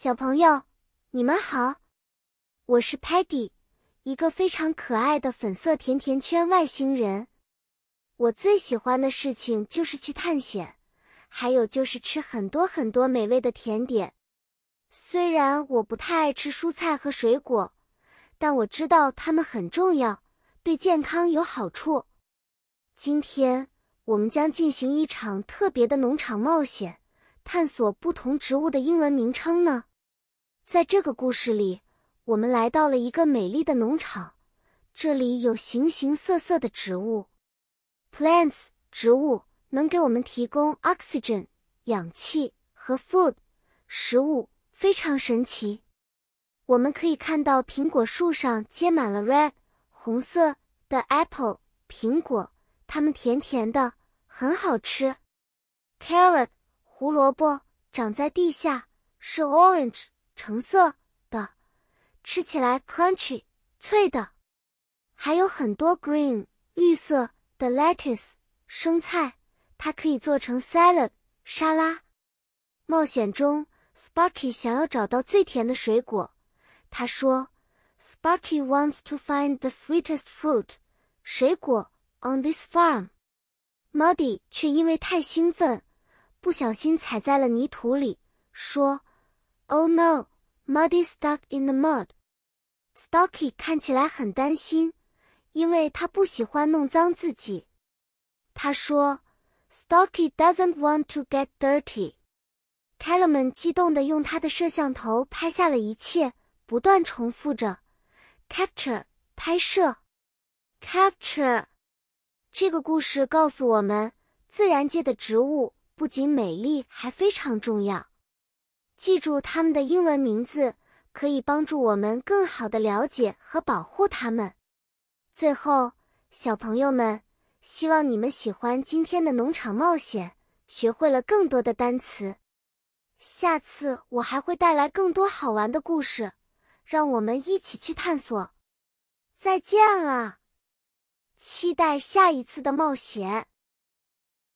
小朋友，你们好，我是 Patty，一个非常可爱的粉色甜甜圈外星人。我最喜欢的事情就是去探险，还有就是吃很多很多美味的甜点。虽然我不太爱吃蔬菜和水果，但我知道它们很重要，对健康有好处。今天我们将进行一场特别的农场冒险，探索不同植物的英文名称呢。在这个故事里，我们来到了一个美丽的农场，这里有形形色色的植物。Plants 植物能给我们提供 oxygen 氧气和 food 食物，非常神奇。我们可以看到苹果树上结满了 red 红色的 apple 苹果，它们甜甜的，很好吃。Carrot 胡萝卜长在地下，是 orange。橙色的，吃起来 crunchy 脆的，还有很多 green 绿色的 lettuce 生菜，它可以做成 salad 沙拉。冒险中，Sparky 想要找到最甜的水果。他说：“Sparky wants to find the sweetest fruit 水果 on this farm。” Muddy 却因为太兴奋，不小心踩在了泥土里，说。Oh no, Muddy stuck in the mud. Stocky 看起来很担心，因为他不喜欢弄脏自己。他说：“Stocky doesn't want to get dirty.” Tellerman 激动地用他的摄像头拍下了一切，不断重复着：“Capture，拍摄，Capture。”这个故事告诉我们，自然界的植物不仅美丽，还非常重要。记住它们的英文名字，可以帮助我们更好的了解和保护它们。最后，小朋友们，希望你们喜欢今天的农场冒险，学会了更多的单词。下次我还会带来更多好玩的故事，让我们一起去探索。再见了，期待下一次的冒险。